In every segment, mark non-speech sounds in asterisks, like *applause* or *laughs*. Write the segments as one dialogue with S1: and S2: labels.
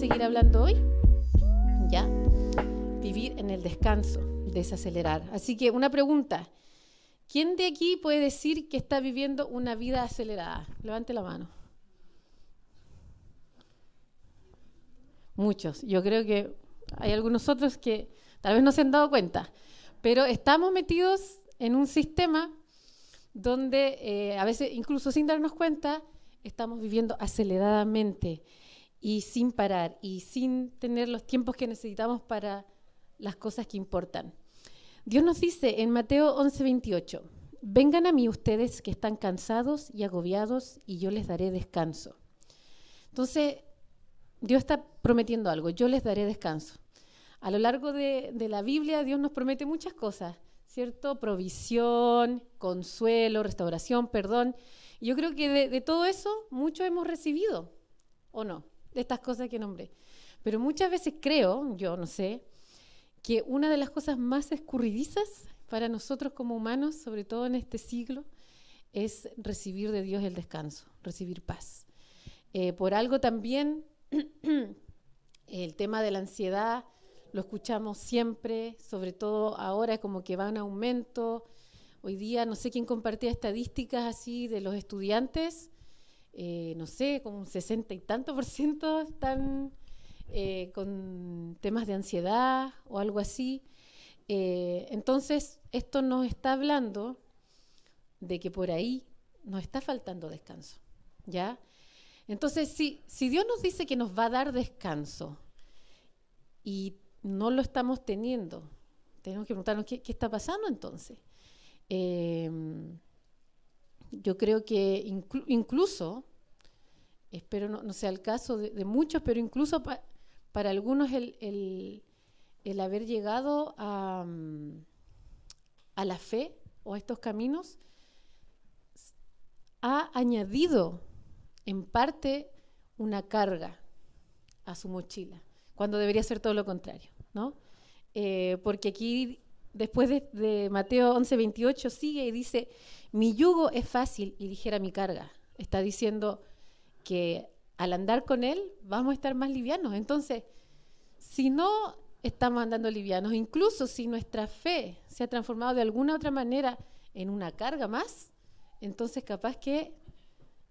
S1: seguir hablando hoy? ¿Ya? Vivir en el descanso, desacelerar. Así que una pregunta. ¿Quién de aquí puede decir que está viviendo una vida acelerada? Levante la mano. Muchos. Yo creo que hay algunos otros que tal vez no se han dado cuenta, pero estamos metidos en un sistema donde eh, a veces, incluso sin darnos cuenta, estamos viviendo aceleradamente y sin parar y sin tener los tiempos que necesitamos para las cosas que importan. Dios nos dice en Mateo 11:28, vengan a mí ustedes que están cansados y agobiados y yo les daré descanso. Entonces, Dios está prometiendo algo, yo les daré descanso. A lo largo de, de la Biblia Dios nos promete muchas cosas, ¿cierto? Provisión, consuelo, restauración, perdón. Yo creo que de, todo eso mucho hemos recibido, ¿o no? De estas cosas que nombré. Pero muchas veces creo, yo no sé, que una de las cosas más escurridizas para nosotros como humanos, sobre todo en este siglo, es recibir de Dios el descanso, recibir paz. Eh, por algo también *clears throat* el tema de la ansiedad lo escuchamos siempre, sobre todo ahora como que va en aumento. Hoy día no sé quién compartía estadísticas así de los estudiantes, eh, no sé, como un sesenta y tanto por ciento están eh, con temas de ansiedad o algo así. Eh, entonces, esto nos está hablando de que por ahí nos está faltando descanso, ¿ya? Entonces, si, si Dios nos dice que nos va a dar descanso y no lo estamos teniendo. Tenemos que preguntarnos qué, está pasando entonces. Yo creo que incluso, espero no, sea el caso de, muchos, pero incluso para algunos el, haber llegado a, a la fe o a estos caminos ha añadido en parte una carga a su mochila cuando debería ser todo lo contrario, ¿no? Eh, porque aquí, después de, Mateo 11, 28, sigue y dice, mi yugo es fácil y ligera mi carga. Está diciendo que al andar con Él vamos a estar más livianos. Entonces, si no estamos andando livianos, incluso si nuestra fe se ha transformado de alguna otra manera en una carga más, entonces capaz que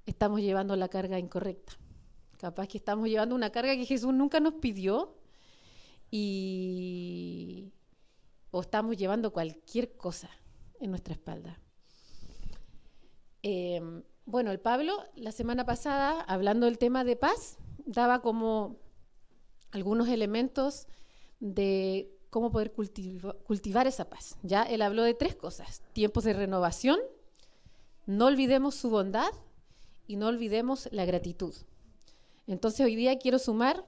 S1: estamos llevando la carga incorrecta. Capaz que estamos llevando una carga que Jesús nunca nos pidió y o estamos llevando cualquier cosa en nuestra espalda. Em, bueno, el Pablo la semana pasada, hablando del tema de paz, daba como algunos elementos de cómo poder cultivar esa paz. Ya él habló de tres cosas: tiempos de renovación, no olvidemos su bondad y no olvidemos la gratitud. Entonces hoy día quiero sumar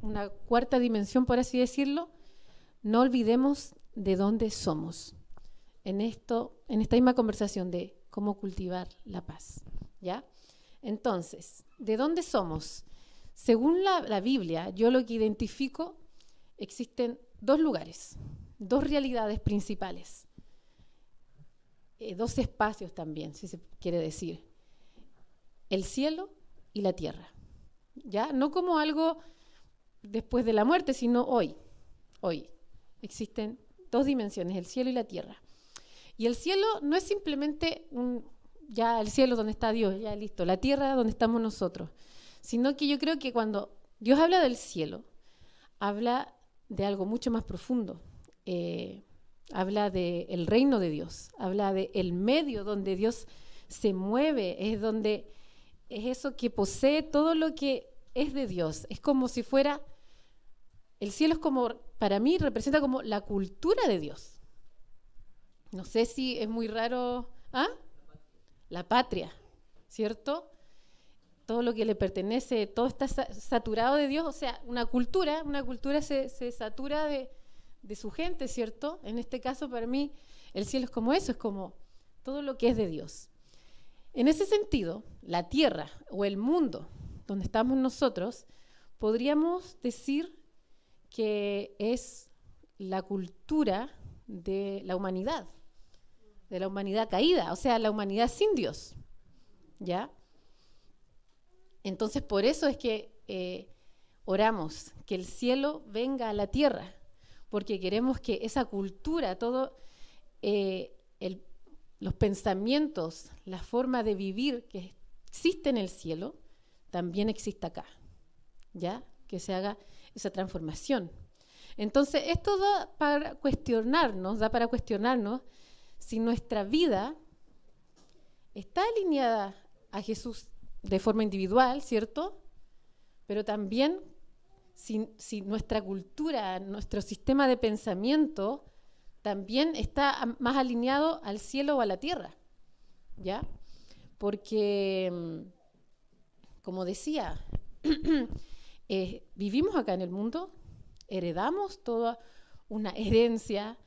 S1: una cuarta dimensión, por así decirlo, no olvidemos de dónde somos. En esto, en esta misma conversación de cómo cultivar la paz, ¿ya? Entonces, ¿de dónde somos? Según la, Biblia, yo lo que identifico, existen dos lugares, dos realidades principales, eh, dos espacios también, si se quiere decir, el cielo y la tierra. ¿ya? No como algo después de la muerte, sino hoy. Hoy existen dos dimensiones, el cielo y la tierra. Y el cielo no es simplemente un, ya el cielo donde está Dios, ya listo, la tierra donde estamos nosotros, sino que yo creo que cuando Dios habla del cielo, habla de algo mucho más profundo. Eh, habla del reino de Dios, habla del el medio donde Dios se mueve, es donde es eso que posee todo lo que es de Dios. Es como si fuera, el cielo es como, para mí representa como la cultura de Dios. No sé si es muy raro, ¿ah? La patria, ¿cierto? Todo lo que le pertenece, todo está saturado de Dios, o sea, una cultura, una cultura se, satura de, de su gente, ¿cierto? En este caso, para mí, el cielo es como eso, es como todo lo que es de Dios. En ese sentido, la tierra o el mundo donde estamos nosotros, podríamos decir que es la cultura de la humanidad, de la humanidad caída, o sea, la humanidad sin Dios. ¿Ya? Entonces, por eso es que eh, oramos que el cielo venga a la tierra, porque queremos que esa cultura, todo eh, los pensamientos, la forma de vivir que existe en el cielo, también exista acá, ¿ya? Que se haga esa transformación. Entonces, esto da para cuestionarnos, da para cuestionarnos si nuestra vida está alineada a Jesús de forma individual, ¿cierto? Pero también si, si, nuestra cultura, nuestro sistema de pensamiento también está más alineado al cielo o a la tierra, ¿ya? Porque, mm, como decía, *clears throat* vivimos acá en el mundo, heredamos toda una herencia,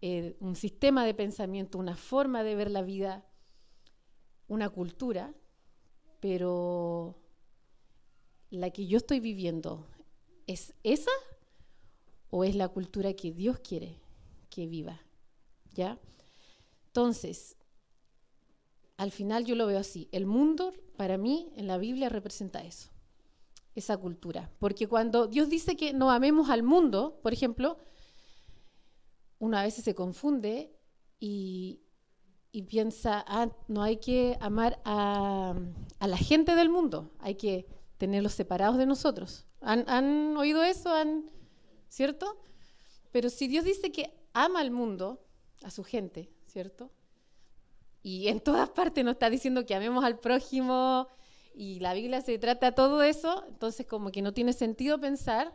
S1: eh, un sistema de pensamiento, una forma de ver la vida, una cultura, pero la que yo estoy viviendo, ¿es esa o es la cultura que Dios quiere que viva. ¿Ya? Entonces, al final yo lo veo así. El mundo, para mí, en la Biblia representa eso, esa cultura. Porque cuando Dios dice que no amemos al mundo, por ejemplo, una vez se confunde y, piensa, ah, no hay que amar a, la gente del mundo, hay que tenerlos separados de nosotros. ¿Han, oído eso? ¿Han, ¿Cierto? Pero si Dios dice que ama al mundo, a su gente, ¿cierto? Y en todas partes nos está diciendo que amemos al prójimo y la Biblia se trata todo eso, entonces como que no tiene sentido pensar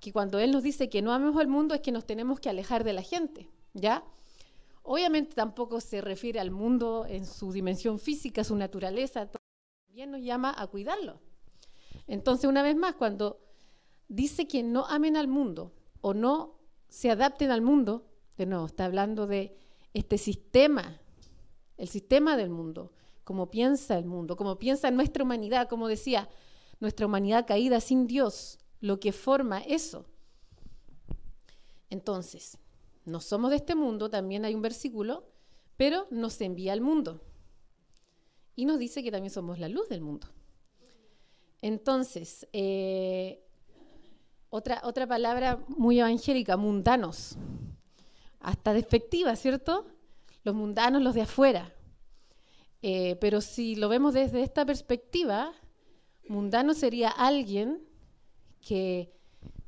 S1: que cuando Él nos dice que no amemos al mundo es que nos tenemos que alejar de la gente, ¿ya? Obviamente tampoco se refiere al mundo en su dimensión física, su naturaleza, también nos llama a cuidarlo. Entonces, una vez más, cuando dice que no amen al mundo o no se adapten al mundo, de nuevo, está hablando de este sistema, el sistema del mundo, como piensa el mundo, como piensa nuestra humanidad, como decía, nuestra humanidad caída sin Dios, lo que forma eso. Entonces, no somos de este mundo, también hay un versículo, pero nos envía al mundo. Y nos dice que también somos la luz del mundo. Entonces, eh, otra, otra palabra muy evangélica, mundanos. Hasta despectiva, ¿cierto? Los mundanos, los de afuera. Eh, pero si lo vemos desde esta perspectiva, mundano sería alguien que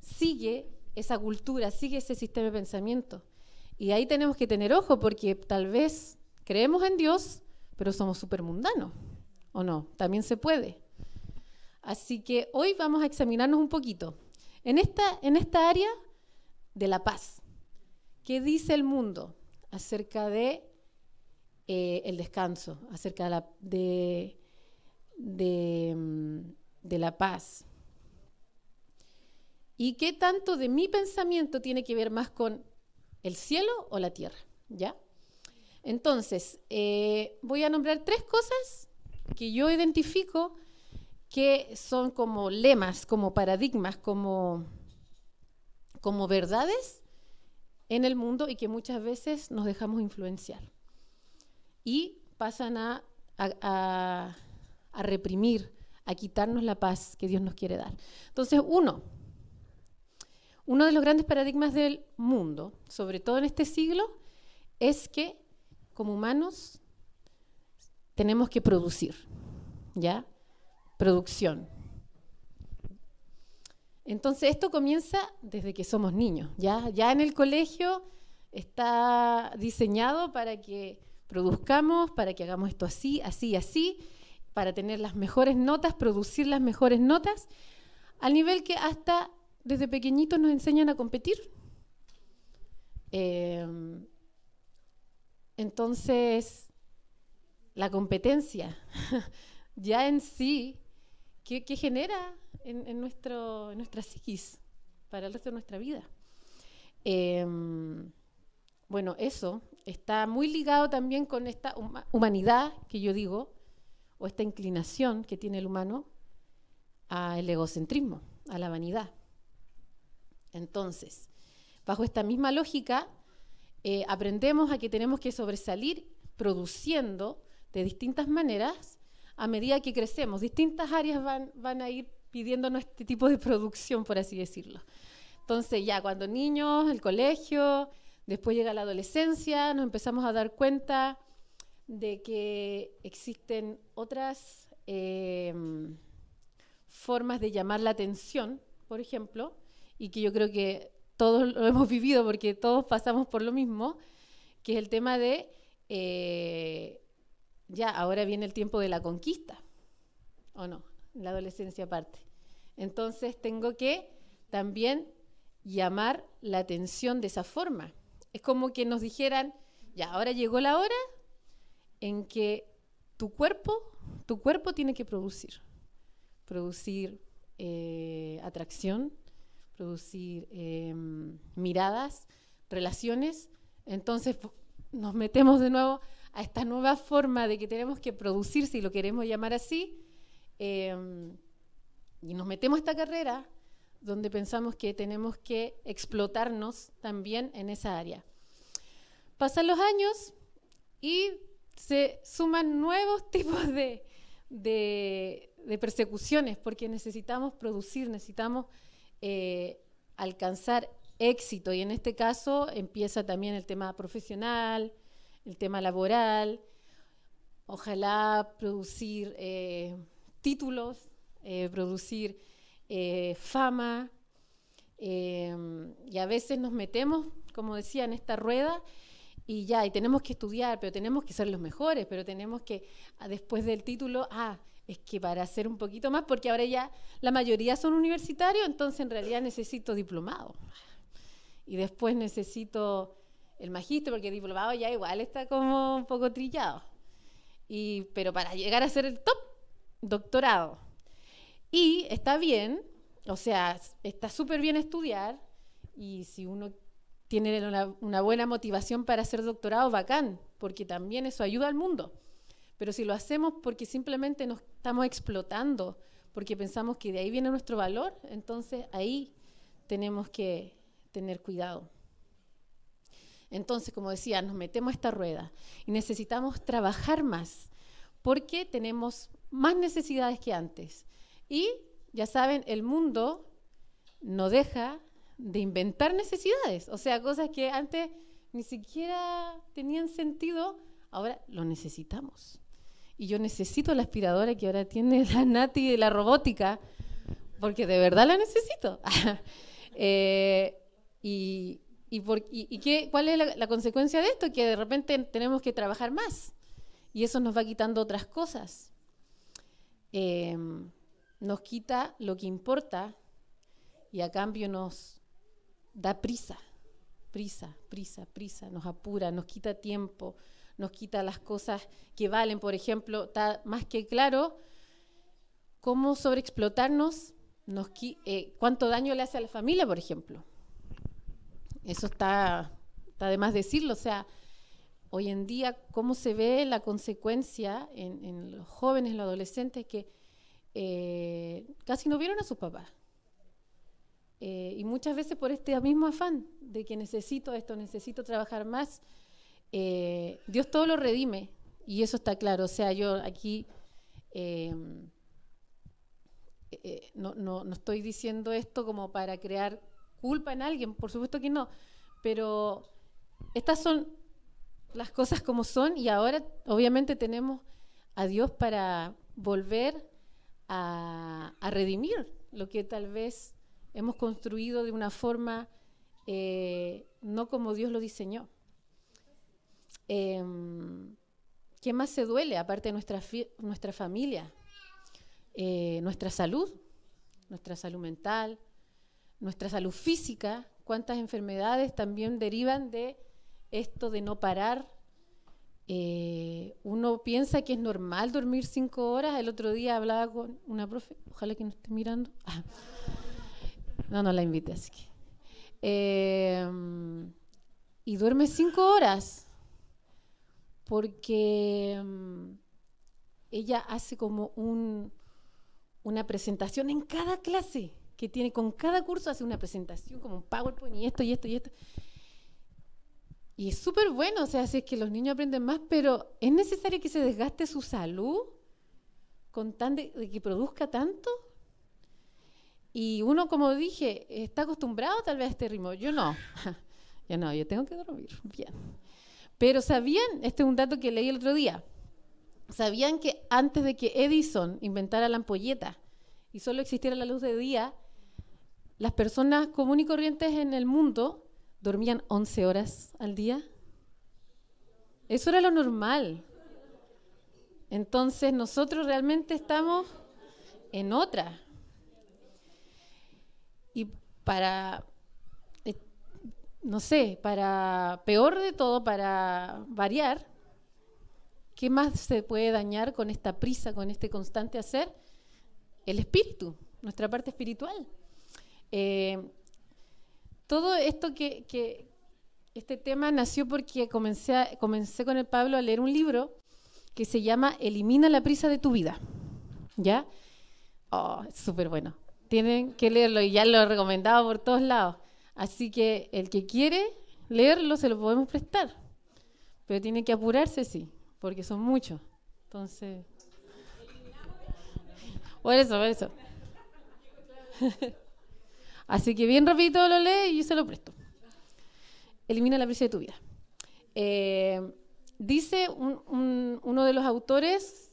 S1: sigue esa cultura, sigue ese sistema de pensamiento. Y ahí tenemos que tener ojo porque tal vez creemos en Dios, pero somos súper mundanos, ¿o no? También se puede. Así que hoy vamos a examinarnos un poquito. En esta, en esta área de la paz, ¿qué dice el mundo acerca de eh, el descanso, acerca de la, mm, de la paz? ¿Y qué tanto de mi pensamiento tiene que ver más con el cielo o la tierra? ¿Ya? Entonces, eh, voy a nombrar tres cosas que yo identifico que son como lemas, como paradigmas, como, como verdades en el mundo y que muchas veces nos dejamos influenciar. Y pasan a, a, a reprimir, a quitarnos la paz que Dios nos quiere dar. Entonces, uno, uno de los grandes paradigmas del mundo, sobre todo en este siglo, es que como humanos tenemos que producir, ¿ya? producción. Entonces esto comienza desde que somos niños. Ya, ya en el colegio está diseñado para que produzcamos, para que hagamos esto así, así, así, para tener las mejores notas, producir las mejores notas, al nivel que hasta desde pequeñitos nos enseñan a competir. Em, entonces, la competencia *laughs* ya en sí ¿Qué, genera en, nuestro, en nuestra psiquis para el resto de nuestra vida? Em, bueno, eso está muy ligado también con esta humanidad que yo digo, o esta inclinación que tiene el humano al egocentrismo, a la vanidad. Entonces, bajo esta misma lógica, eh, aprendemos a que tenemos que sobresalir produciendo de distintas maneras a medida que crecemos. Distintas áreas van, van a ir pidiéndonos este tipo de producción, por así decirlo. Entonces ya cuando niños, el colegio, después llega la adolescencia, nos empezamos a dar cuenta de que existen otras em, formas de llamar la atención, por ejemplo, y que yo creo que todos lo hemos vivido porque todos pasamos por lo mismo, que es el tema de, eh, ya, ahora viene el tiempo de la conquista, ¿o no? La adolescencia aparte. Entonces tengo que también llamar la atención de esa forma. Es como que nos dijeran, ya, ahora llegó la hora en que tu cuerpo, tu cuerpo tiene que producir. Producir eh, atracción, producir em, miradas, relaciones. Entonces nos metemos de nuevo a esta nueva forma de que tenemos que producir, si lo queremos llamar así, em, y nos metemos a esta carrera donde pensamos que tenemos que explotarnos también en esa área. Pasan los años y se suman nuevos *laughs* tipos de, de persecuciones porque necesitamos producir, necesitamos eh, alcanzar éxito. Y en este caso empieza también el tema profesional, el tema laboral, ojalá producir eh, títulos, eh, producir fama. y a veces nos metemos, como decía, en esta rueda y ya, y tenemos que estudiar, pero tenemos que ser los mejores, pero tenemos que, ah, después del título, ah, es que para hacer un poquito más, porque ahora ya la mayoría son universitarios, entonces en realidad necesito diplomado. Y después necesito el magíster, porque diplomado ya igual está como un poco trillado. Y, pero para llegar a ser el top, doctorado. Y está bien, o sea, está súper bien estudiar, y si uno tiene una, buena motivación para hacer doctorado, bacán, porque también eso ayuda al mundo. Pero si lo hacemos porque simplemente nos estamos explotando, porque pensamos que de ahí viene nuestro valor, entonces ahí tenemos que tener cuidado. Entonces, como decía, nos metemos a esta rueda y necesitamos trabajar más porque tenemos más necesidades que antes. Y ya saben, el mundo no deja de inventar necesidades, o sea, cosas que antes ni siquiera tenían sentido, ahora lo necesitamos y yo necesito la aspiradora que ahora tiene la Nati de la robótica, porque de verdad la necesito. *laughs* Eh, y, qué, cuál es la, consecuencia de esto? Que de repente tenemos que trabajar más y eso nos va quitando otras cosas. Em, nos quita lo que importa y a cambio nos da prisa, prisa, prisa, prisa, nos apura, nos quita tiempo, nos quita las cosas que valen. Por ejemplo, está más que claro cómo sobreexplotarnos, nos, eh, cuánto daño le hace a la familia, por ejemplo. Eso está, está de más decirlo. O sea, hoy en día, cómo se ve la consecuencia en, los jóvenes, en los adolescentes, que eh, casi no vieron a sus papás. Eh, y muchas veces por este mismo afán de que necesito esto, necesito trabajar más, eh, Dios todo lo redime y eso está claro. O sea, yo aquí em, eh, no, no, estoy diciendo esto como para crear culpa en alguien, por supuesto que no, pero estas son las cosas como son y ahora obviamente tenemos a Dios para volver a, redimir lo que tal vez hemos construido de una forma eh, no como Dios lo diseñó. Em, ¿Qué más se duele aparte de nuestra, nuestra familia? Eh, nuestra salud, nuestra salud mental, nuestra salud física. ¿Cuántas enfermedades también derivan de esto de no parar? Eh, uno piensa que es normal dormir cinco horas. El otro día hablaba con una profe, ojalá que no esté mirando. *laughs* No, no la invité, así que. Em, y duerme cinco horas porque mm, ella hace como una presentación en cada clase que tiene, con cada curso hace una presentación, como un PowerPoint y esto y esto y esto. Y es súper bueno, o sea, así es que los niños aprenden más, pero ¿es necesario que se desgaste su salud con tan de, que produzca tanto? Y uno, como dije, está acostumbrado tal vez a este ritmo. Yo no. *laughs* yo no, yo tengo que dormir. Bien. Pero sabían, este es un dato que leí el otro día, sabían que antes de que Edison inventara la ampolleta y solo existiera la luz de día, las personas comunes y corrientes en el mundo dormían 11 horas al día. Eso era lo normal. Entonces nosotros realmente estamos en otra. Y para, eh, no sé, para peor de todo, para variar, ¿qué más se puede dañar con esta prisa, con este constante hacer? El espíritu, nuestra parte espiritual. Eh, todo esto que, este tema nació porque comencé, comencé con el Pablo a leer un libro que se llama Elimina la prisa de tu vida. ¿Ya? Oh, súper bueno. Tienen que leerlo y ya lo he por todos lados. Así que el que quiere leerlo se lo podemos prestar. Pero tiene que apurarse, sí, porque son muchos. Entonces. Por eso, por eso. *laughs* Así que bien rapidito lo lee y yo se lo presto. Elimina la prisa de tu vida. Eh, dice uno de los autores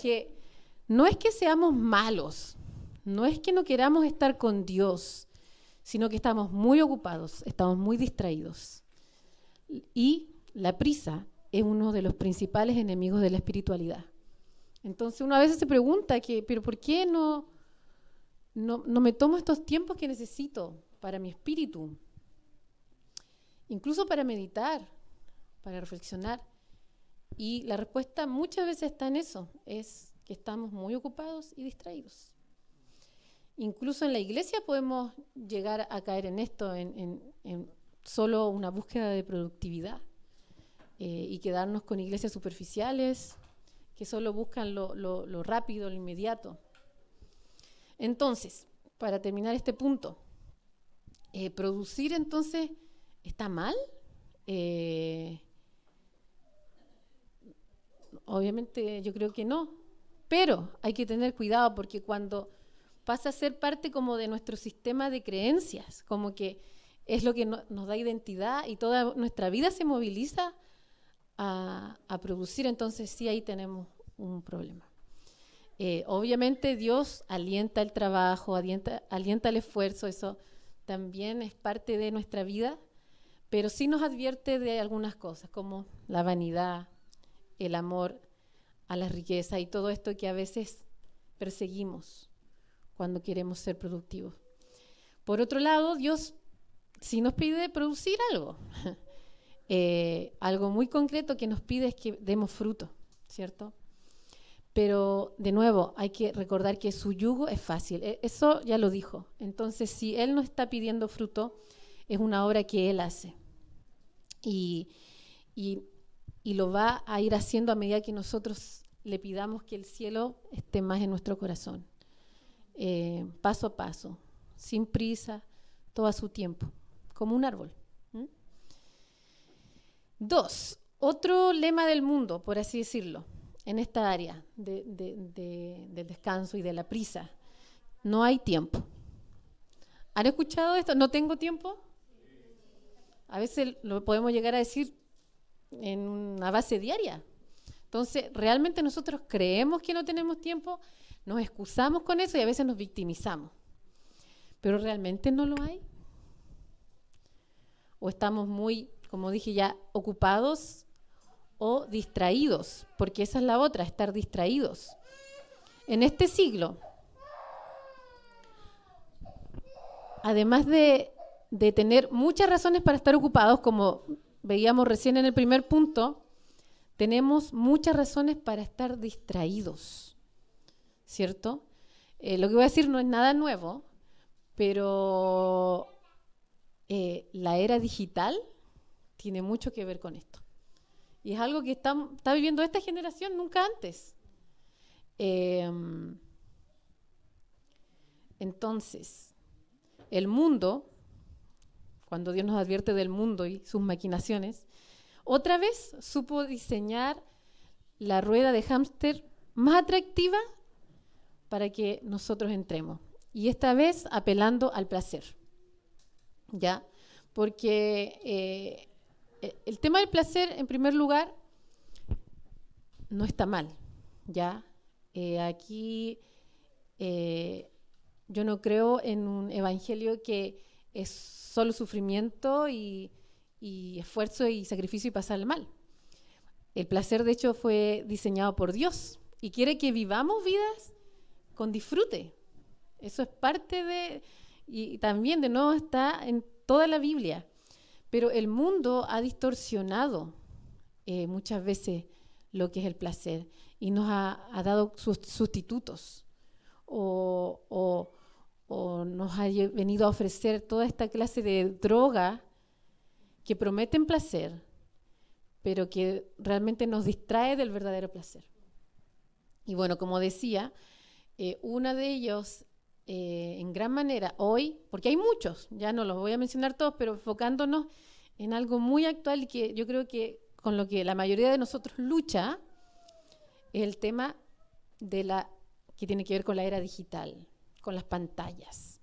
S1: que no es que seamos malos, no es que no queramos estar con Dios, sino que estamos muy ocupados, estamos muy distraídos. Y la prisa es uno de los principales enemigos de la espiritualidad. Entonces uno a veces se pregunta que, pero ¿por qué no, no, me tomo estos tiempos que necesito para mi espíritu? Incluso para meditar, para reflexionar. Y la respuesta muchas veces está en eso, es que estamos muy ocupados y distraídos. Incluso en la iglesia podemos llegar a caer en esto, en, solo una búsqueda de productividad eh, y quedarnos con iglesias superficiales que solo buscan lo, rápido, lo inmediato. Entonces, para terminar este punto, eh, producir entonces está mal. Eh, obviamente yo creo que no, pero hay que tener cuidado porque cuando pasa a ser parte como de nuestro sistema de creencias, como que es lo que nos da identidad y toda nuestra vida se moviliza a, producir, entonces sí ahí tenemos un problema. Eh, obviamente Dios alienta el trabajo, alienta, el esfuerzo, eso también es parte de nuestra vida, pero sí nos advierte de algunas cosas, como la vanidad, el amor a la riqueza y todo esto que a veces perseguimos cuando queremos ser productivos. Por otro lado, Dios sí nos pide producir algo, *laughs* eh, algo muy concreto que nos pide es que demos fruto, ¿cierto? Pero de nuevo, hay que recordar que su yugo es fácil, e, eso ya lo dijo. Entonces, si Él no está pidiendo fruto, es una obra que Él hace. Y, y lo va a ir haciendo a medida que nosotros le pidamos que el cielo esté más en nuestro corazón. Eh, paso a paso, sin prisa, todo a su tiempo, como un árbol. Dos, otro lema del mundo, por así decirlo, en esta área del descanso y de la prisa. No hay tiempo. ¿Han escuchado esto? ¿No tengo tiempo? A veces lo podemos llegar a decir en una base diaria. Entonces, realmente nosotros creemos que no tenemos tiempo, nos excusamos con eso y a veces nos victimizamos. Pero realmente no lo hay. O estamos muy, como dije ya, ocupados o distraídos, porque esa es la otra, estar distraídos. En este siglo, además de, de tener muchas razones para estar ocupados, como veíamos recién en el primer punto, tenemos muchas razones para estar distraídos, ¿cierto? Eh, lo que voy a decir no es nada nuevo, pero eh, la era digital tiene mucho que ver con esto. Y es algo que está, viviendo esta generación nunca antes. Em, entonces, el mundo cuando Dios nos advierte del mundo y sus maquinaciones, otra vez supo diseñar la rueda de hámster más atractiva para que nosotros entremos. y esta vez apelando al placer. ¿Ya? Porque eh, el tema del placer, en primer lugar, no está mal. ¿Ya? Eh, aquí eh, yo no creo en un evangelio que es solo sufrimiento y, y esfuerzo y sacrificio y pasar mal. El placer, de hecho, fue diseñado por Dios y quiere que vivamos vidas con disfrute, eso es parte de, y también de nuevo está en toda la Biblia. Pero el mundo ha distorsionado eh, muchas veces lo que es el placer y nos ha, dado sustitutos o, nos ha venido a ofrecer toda esta clase de droga que prometen placer, pero que realmente nos distrae del verdadero placer. Y bueno, como decía, eh, una de ellos eh, en gran manera hoy, porque hay muchos, ya no los voy a mencionar todos, pero enfocándonos en algo muy actual y que yo creo que con lo que la mayoría de nosotros lucha, es el tema de la que tiene que ver con la era digital, con las pantallas.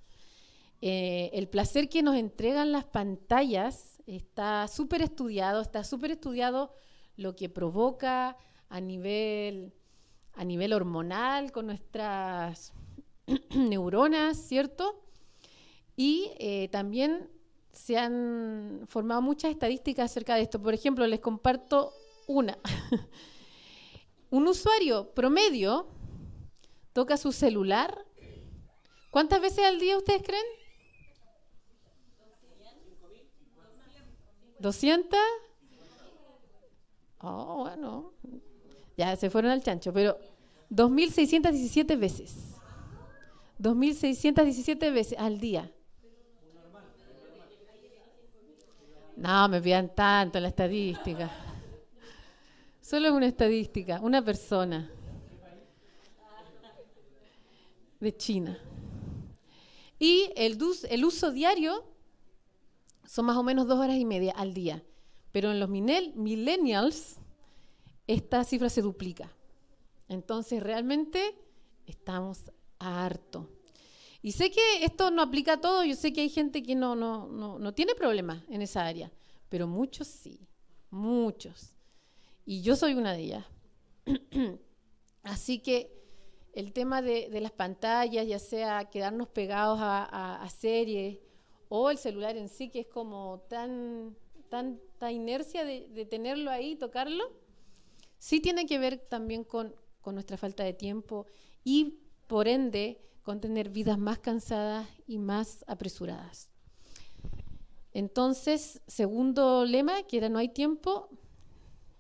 S1: Eh, el placer que nos entregan las pantallas está súper estudiado, está súper estudiado lo que provoca a nivel, a nivel hormonal con nuestras *clears throat* neuronas, ¿cierto? Y eh, también se han formado muchas estadísticas acerca de esto. Por ejemplo, les comparto una. *laughs* Un usuario promedio toca su celular. ¿Cuántas veces al día ustedes creen? ¿200? Oh, bueno. Ya se fueron al chancho, pero 2.617 veces. 2.617 veces al día. No, me pidan tanto la estadística. Solo es una estadística, una persona de China. Y el, el uso diario son más o menos dos horas y media al día. Pero en los millennials esta cifra se duplica. Entonces realmente estamos harto. Y sé que esto no aplica a todo, yo sé que hay gente que no, no, no, tiene problemas en esa área, pero muchos sí, muchos. Y yo soy una de ellas. *clears throat* Así que el tema de, las pantallas, ya sea quedarnos pegados a, series o el celular en sí, que es como tan tanta inercia de, tenerlo ahí, tocarlo, sí tiene que ver también con, con nuestra falta de tiempo y por ende, con tener vidas más cansadas y más apresuradas. Entonces, segundo lema, que era no hay tiempo,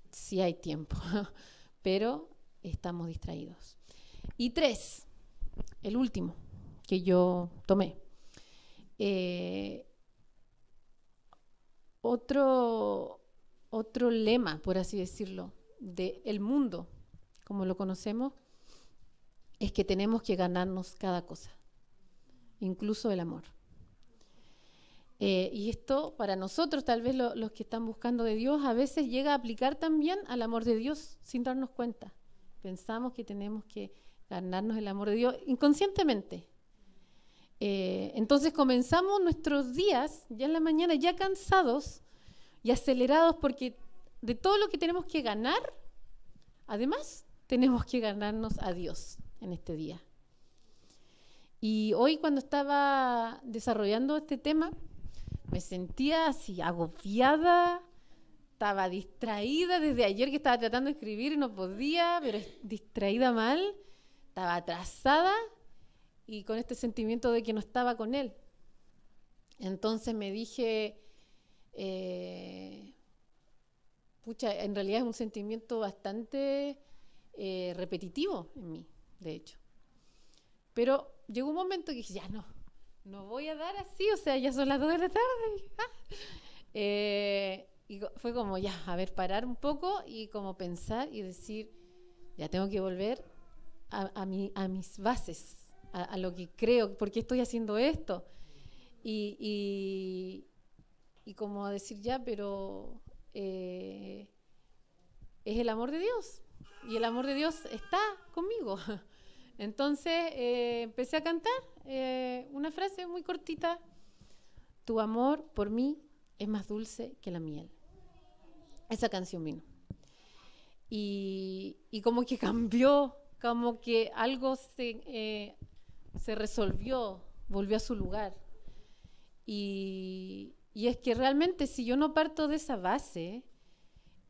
S1: sí hay tiempo, *laughs* pero estamos distraídos. Y tres, el último que yo tomé. Eh, otro, otro lema, por así decirlo, del mundo, como lo conocemos, es que tenemos que ganarnos cada cosa, incluso el amor. Eh, y esto para nosotros, tal vez los que están buscando de Dios, a veces llega a aplicar también al amor de Dios sin darnos cuenta. Pensamos que tenemos que ganarnos el amor de Dios inconscientemente. Eh, entonces comenzamos nuestros días ya en la mañana, ya cansados y acelerados porque de todo lo que tenemos que ganar, además tenemos que ganarnos a Dios en este día. Y hoy cuando estaba desarrollando este tema, me sentía así agobiada, estaba distraída desde ayer que estaba tratando de escribir y no podía, pero distraída mal, estaba atrasada y con este sentimiento de que no estaba con él. Entonces me dije, eh, pucha, en realidad es un sentimiento bastante eh, repetitivo en mí de hecho. Pero llegó un momento que dije, ya no, no voy a dar así, o sea, ya son las dos de la tarde. Ah. Eh, y fue como, ya, a ver, parar un poco y como pensar y decir, ya tengo que volver a, mi, a mis bases, a, lo que creo, por qué estoy haciendo esto. Y, y, y como decir, ya, pero eh, es el amor de Dios. Y el amor de Dios está conmigo. *laughs* Entonces eh, empecé a cantar eh, una frase muy cortita, tu amor por mí es más dulce que la miel. Esa canción vino. Y, como que *laughs* cambió, como que algo se, eh, se resolvió, volvió a su lugar. Y, es que realmente si yo no parto de esa base,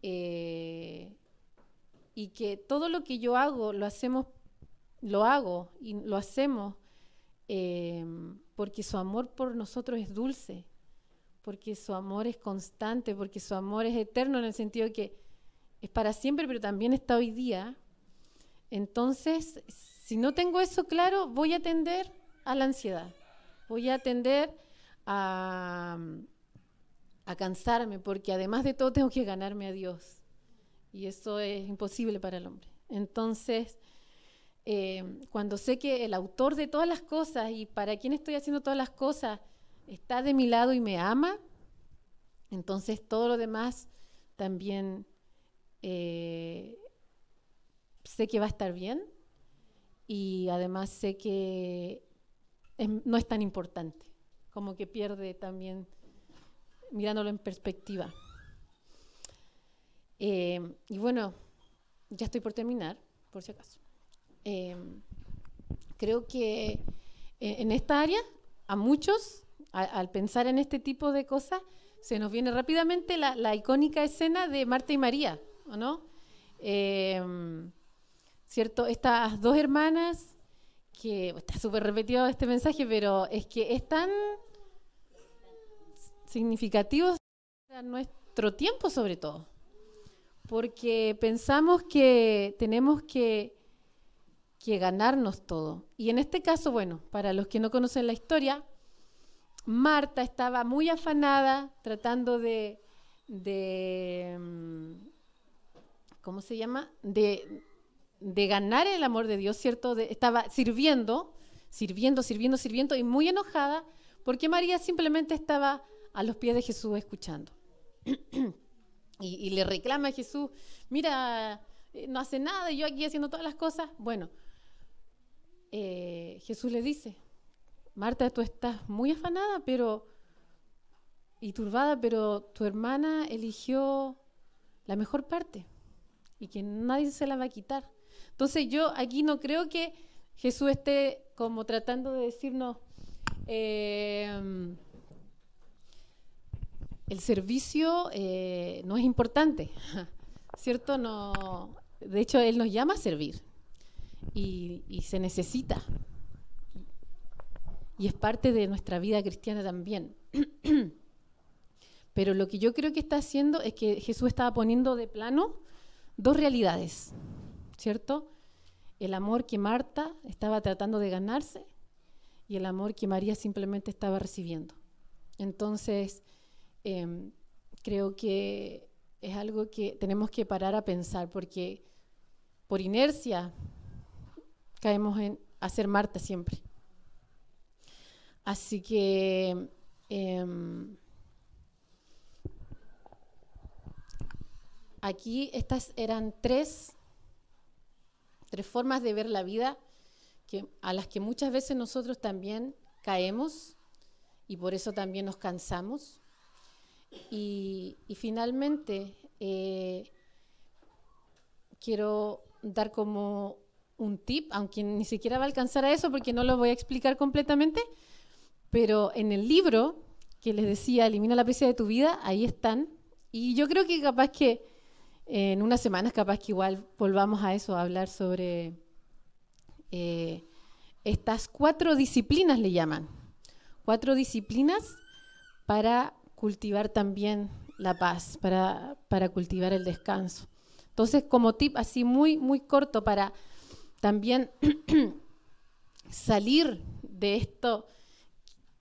S1: y que todo lo que yo hago lo hacemos, lo hago y lo hacemos eh, porque su amor por nosotros es dulce, porque su amor es constante, porque su amor es eterno en el sentido que es para siempre, pero también está hoy día. Entonces, si no tengo eso claro, voy a tender a la ansiedad, voy a tender a, a cansarme, porque además de todo tengo que ganarme a Dios. Y eso es imposible para el hombre. Entonces, eh, cuando sé que el autor de todas las cosas y para quien estoy haciendo todas las cosas está de mi lado y me ama, entonces todo lo demás también eh, sé que va a estar bien y además sé que no es tan importante, como que pierde también mirándolo en perspectiva. Eh, y bueno, ya estoy por terminar, por si acaso. Eh, creo que en esta área, a muchos, al pensar en este tipo de cosas, se nos viene rápidamente la, icónica escena de Marta y María, ¿o no? ¿Cierto? Estas dos hermanas, que está súper repetido este mensaje, pero es que es tan significativo para nuestro tiempo sobre todo porque pensamos que tenemos que, ganarnos todo. Y en este caso, bueno, para los que no conocen la historia, Marta estaba muy afanada tratando de, mm, ¿cómo se llama? De, ganar el amor de Dios, ¿cierto? estaba sirviendo, sirviendo, sirviendo, sirviendo y muy enojada porque María simplemente estaba a los pies de Jesús escuchando. *clears throat* y, le reclama a Jesús, mira, eh, no hace nada, yo aquí haciendo todas las cosas. Bueno, eh, Jesús le dice, Marta, tú estás muy afanada pero y turbada, pero tu hermana eligió la mejor parte y que nadie se la va a quitar. Entonces yo aquí no creo que Jesús esté como tratando de decirnos, eh, el servicio eh, no es importante, *laughs* ¿cierto? No, de hecho, Él nos llama a servir y, se necesita. Y es parte de nuestra vida cristiana también. *clears throat* Pero lo que yo creo que está haciendo es que Jesús estaba poniendo de plano dos realidades, ¿cierto? El amor que Marta estaba tratando de ganarse y el amor que María simplemente estaba recibiendo. Entonces, Em, creo que es algo que tenemos que parar a pensar porque por inercia caemos en hacer Marta siempre. Así que em, aquí estas eran tres, tres formas de ver la vida que, a las que muchas veces nosotros también caemos y por eso también nos cansamos. Y, finalmente, eh, quiero dar como un tip, aunque ni siquiera va a alcanzar a eso porque no lo voy a explicar completamente, pero en el libro que les decía, Elimina la prisa de tu vida, ahí están. Y yo creo que capaz que en unas semanas, capaz que igual volvamos a eso, a hablar sobre eh, estas cuatro disciplinas, le llaman. Cuatro disciplinas para cultivar también la paz, para, para cultivar el descanso. Entonces, como tip así muy, muy corto para también *clears throat* salir de esto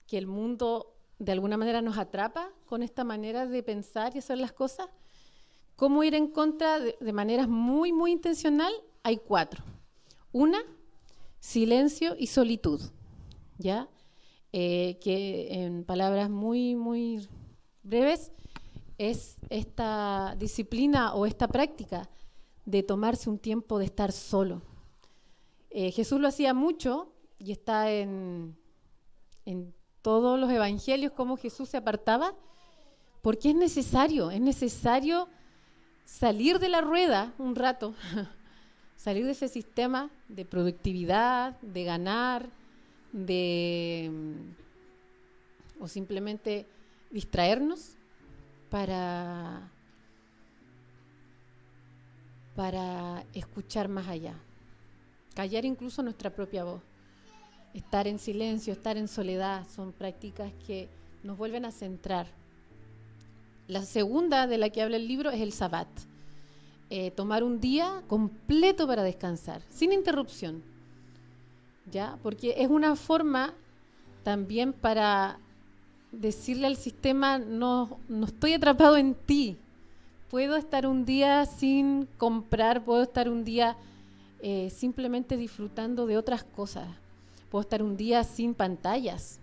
S1: que el mundo de alguna manera nos atrapa con esta manera de pensar y hacer las cosas, cómo ir en contra de, de maneras muy, muy intencional, hay cuatro. Una, silencio y solitud, ¿ya? Eh, que en palabras muy, muy breves es esta disciplina o esta práctica de tomarse un tiempo de estar solo. Eh, Jesús lo hacía mucho y está en, en todos los evangelios cómo Jesús se apartaba, porque es necesario, es necesario salir de la rueda un rato, *laughs* salir de ese sistema de productividad, de ganar, de o simplemente distraernos para para escuchar más allá, callar incluso nuestra propia voz, estar en silencio, estar en soledad, son prácticas que nos vuelven a centrar. La segunda de la que habla el libro es el sabbat, eh, tomar un día completo para descansar, sin interrupción, ¿ya? Porque es una forma también para decirle al sistema, no, no estoy atrapado en ti, puedo estar un día sin comprar, puedo estar un día eh, simplemente disfrutando de otras cosas, puedo estar un día sin pantallas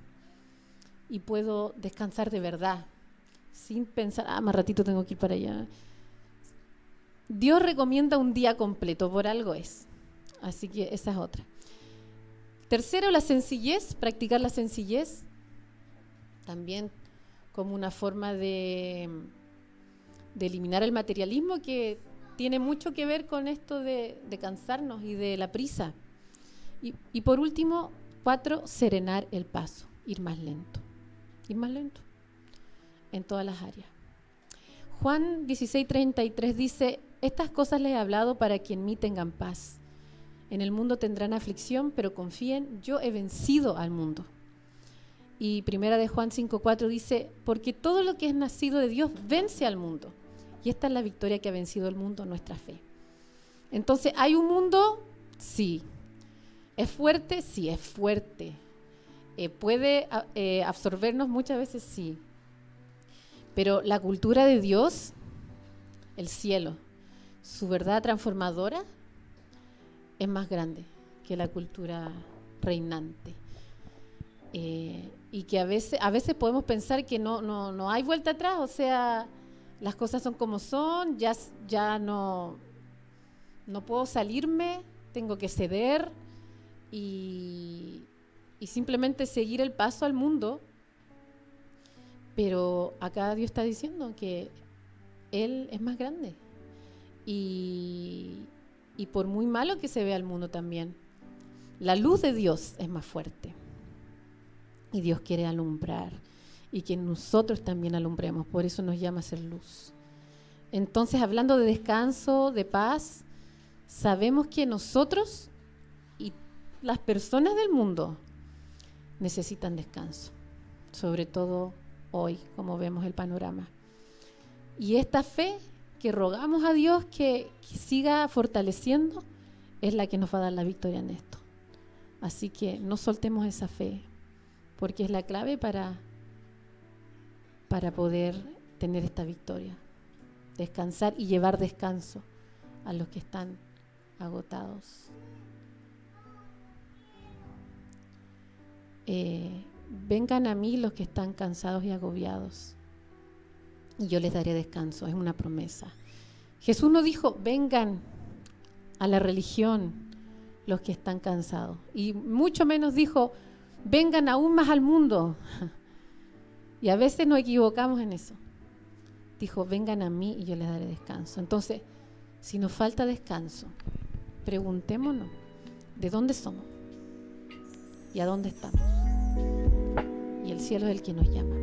S1: y puedo descansar de verdad, sin pensar, ah, más ratito tengo que ir para allá. Dios recomienda un día completo, por algo es. Así que esa es otra. Tercero, la sencillez, practicar la sencillez, también como una forma de de eliminar el materialismo que tiene mucho que ver con esto de, cansarnos y de la prisa. Y, por último, cuatro, serenar el paso, ir más lento, ir más lento en todas las áreas. Juan 16:33 dice, estas cosas les he hablado para que en mí tengan paz. En el mundo tendrán aflicción, pero confíen, yo he vencido al mundo. Y primera de Juan 5:4 dice, porque todo lo que es nacido de Dios vence al mundo. Y esta es la victoria que ha vencido el mundo, nuestra fe. Entonces, ¿hay un mundo? Sí. ¿Es fuerte? Sí, es fuerte. Eh, ¿Puede eh, absorbernos muchas veces? Sí. Pero la cultura de Dios, el cielo, su verdad transformadora, es más grande que la cultura reinante. Eh, y que a veces, a veces podemos pensar que no, no, no hay vuelta atrás, o sea, las cosas son como son, ya, ya no, no puedo salirme, tengo que ceder y, y simplemente seguir el paso al mundo. Pero acá Dios está diciendo que Él es más grande. Y, y por muy malo que se vea el mundo también, la luz de Dios es más fuerte. Y Dios quiere alumbrar y que nosotros también alumbremos. Por eso nos llama a ser luz. Entonces, hablando de descanso, de paz, sabemos que nosotros y las personas del mundo necesitan descanso, sobre todo hoy, como vemos el panorama. Y esta fe que rogamos a Dios que, que siga fortaleciendo es la que nos va a dar la victoria en esto. Así que no soltemos esa fe, porque es la clave para para poder tener esta victoria. Descansar y llevar descanso a los que están agotados. Eh, vengan a mí los que están cansados y agobiados, y yo les daré descanso, es una promesa. Jesús no dijo, vengan a la religión los que están cansados, y mucho menos dijo, vengan aún más al mundo. Y a veces nos equivocamos en eso. Dijo, vengan a mí y yo les daré descanso. Entonces, si nos falta descanso, preguntémonos, ¿de dónde somos? ¿Y a dónde estamos? Y el cielo es el que nos llama.